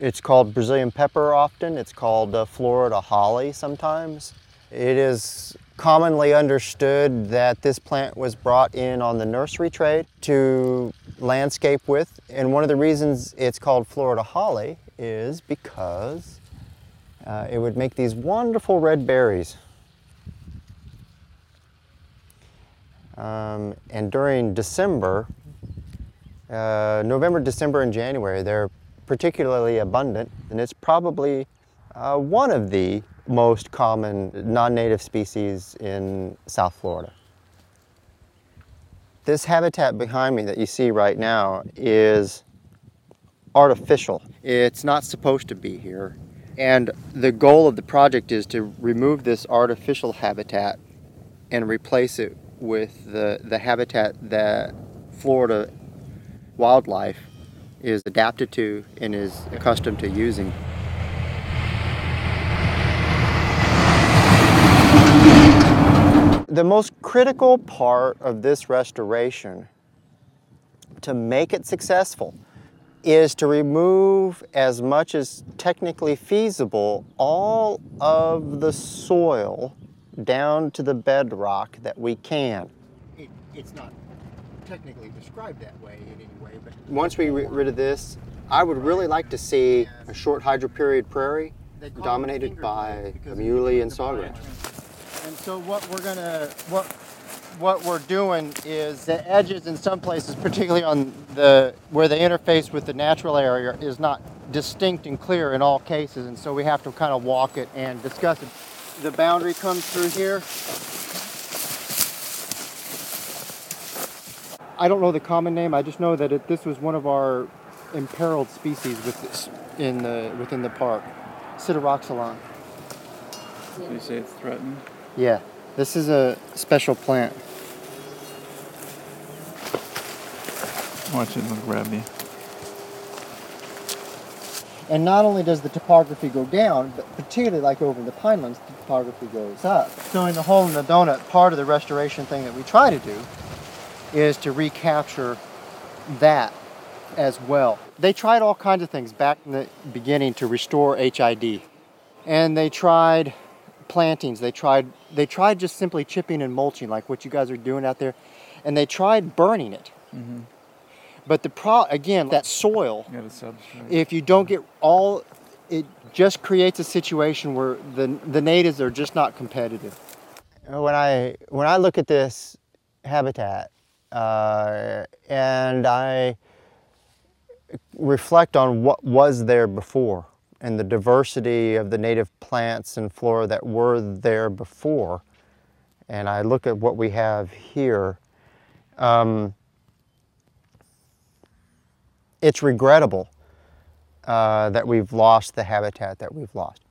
It's called Brazilian pepper often. It's called uh, Florida holly sometimes. It is commonly understood that this plant was brought in on the nursery trade to landscape with. And one of the reasons it's called Florida holly is because uh, it would make these wonderful red berries. Um, and during December, uh, November, December, and January, they're particularly abundant, and it's probably uh, one of the most common non-native species in South Florida. This habitat behind me that you see right now is artificial. It's not supposed to be here. And the goal of the project is to remove this artificial habitat and replace it with the, the habitat that Florida wildlife is adapted to and is accustomed to using. The most critical part of this restoration to make it successful is to remove as much as technically feasible all of the soil down to the bedrock that we can. It, it's not technically described that way in any way, but once we get rid of this, I would really like to see a short hydro period prairie dominated by muhly and sawgrass. And so what we're gonna what what we're doing is the edges in some places, particularly on the where the interface with the natural area is not distinct and clear in all cases, and so we have to kind of walk it and discuss it. The boundary comes through here. I don't know the common name. I just know that it, this was one of our imperiled species with this in the within the park, Sideroxylon. So you say it's threatened? Yeah, this is a special plant. Watch it, it'll grab me. And not only does the topography go down, but particularly like over in the pinelands, the topography goes up. So in the hole in the donut, part of the restoration thing that we try to do is to recapture that as well. They tried all kinds of things back in the beginning to restore HID. And they tried plantings. They tried they tried just simply chipping and mulching like what you guys are doing out there. And they tried burning it. Mm-hmm. But the pro again, that soil, You got a substrate. if you don't get all it just creates a situation where the the natives are just not competitive. When I when I look at this habitat uh, and I reflect on what was there before and the diversity of the native plants and flora that were there before, and I look at what we have here, um, it's regrettable uh, that we've lost the habitat that we've lost.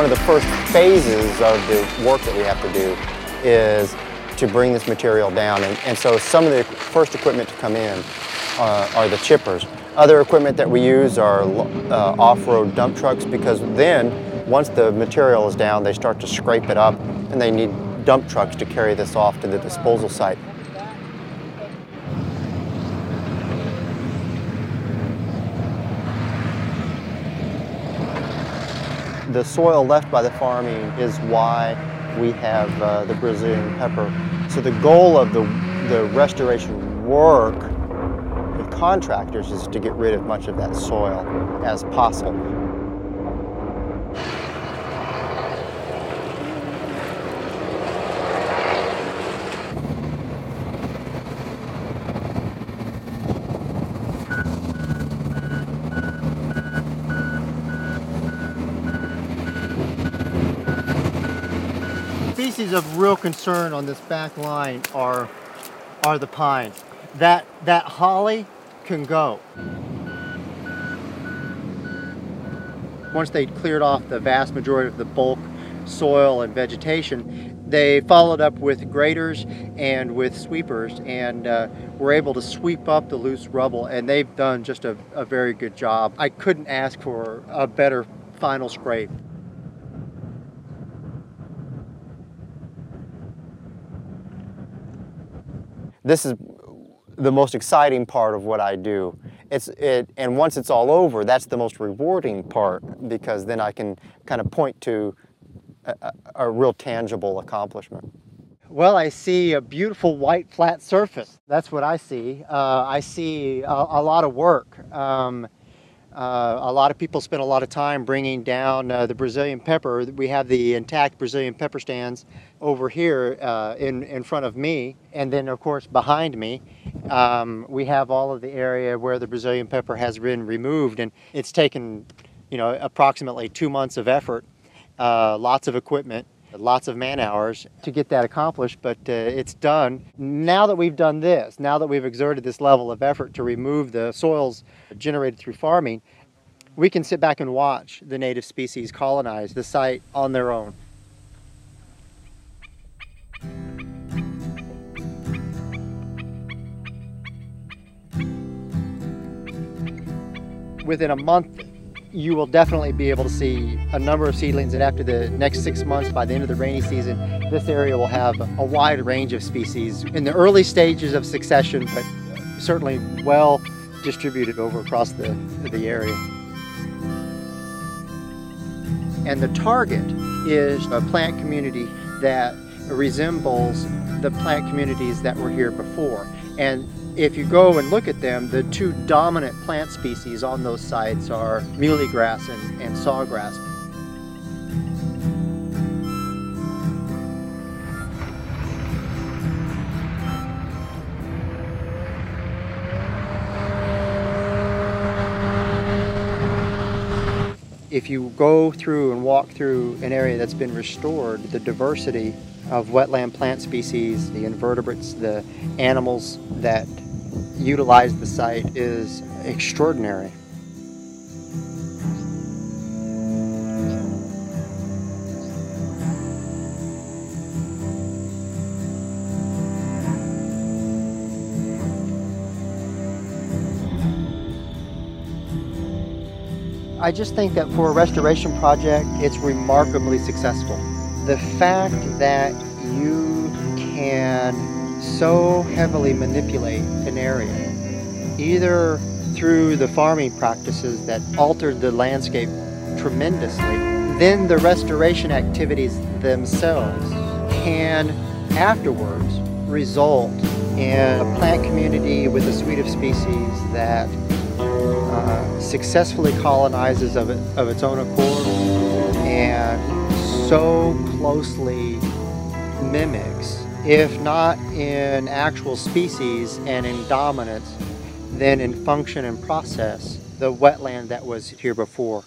One of the first phases of the work that we have to do is to bring this material down. And, and so some of the first equipment to come in uh, are the chippers. Other equipment that we use are uh, off-road dump trucks because then once the material is down, they start to scrape it up and they need dump trucks to carry this off to the disposal site. The soil left by the farming is why we have uh, the Brazilian pepper. So the goal of the, the restoration work with contractors is to get rid of much of that soil as possible. Species of real concern on this back line are are the pines. That that holly can go. once they cleared off the vast majority of the bulk soil and vegetation, they followed up with graders and with sweepers and uh, were able to sweep up the loose rubble and they've done just a, a very good job. I couldn't ask for a better final scrape. This is the most exciting part of what I do. It's it, and once it's all over, that's the most rewarding part because then I can kind of point to a, a, real tangible accomplishment. Well, I see a beautiful white flat surface. That's what I see. Uh, I see a, a, lot of work. Um, uh, a lot of people spend a lot of time bringing down uh, the Brazilian pepper. We have the intact Brazilian pepper stands over here uh, in, in front of me. And then, of course, behind me, um, we have all of the area where the Brazilian pepper has been removed. And it's taken, you know, approximately two months of effort, uh, lots of equipment, lots of man hours to get that accomplished, but uh, it's done. Now that we've done this, now that we've exerted this level of effort to remove the soils generated through farming, we can sit back and watch the native species colonize the site on their own. Within a month you will definitely be able to see a number of seedlings and after the next six months by the end of the rainy season this area will have a wide range of species in the early stages of succession but certainly well distributed over across the, the area. And the target is a plant community that resembles the plant communities that were here before. And if you go and look at them, the two dominant plant species on those sites are muhly grass and, and sawgrass. If you go through and walk through an area that's been restored, the diversity of wetland plant species, the invertebrates, the animals that utilize the site is extraordinary. I just think that for a restoration project, it's remarkably successful. The fact that you can so heavily manipulate an area, either through the farming practices that altered the landscape tremendously, then the restoration activities themselves can afterwards result in a plant community with a suite of species that successfully colonizes of, it, of its own accord and so closely mimics if not in actual species and in dominance, then in function and process, the wetland that was here before.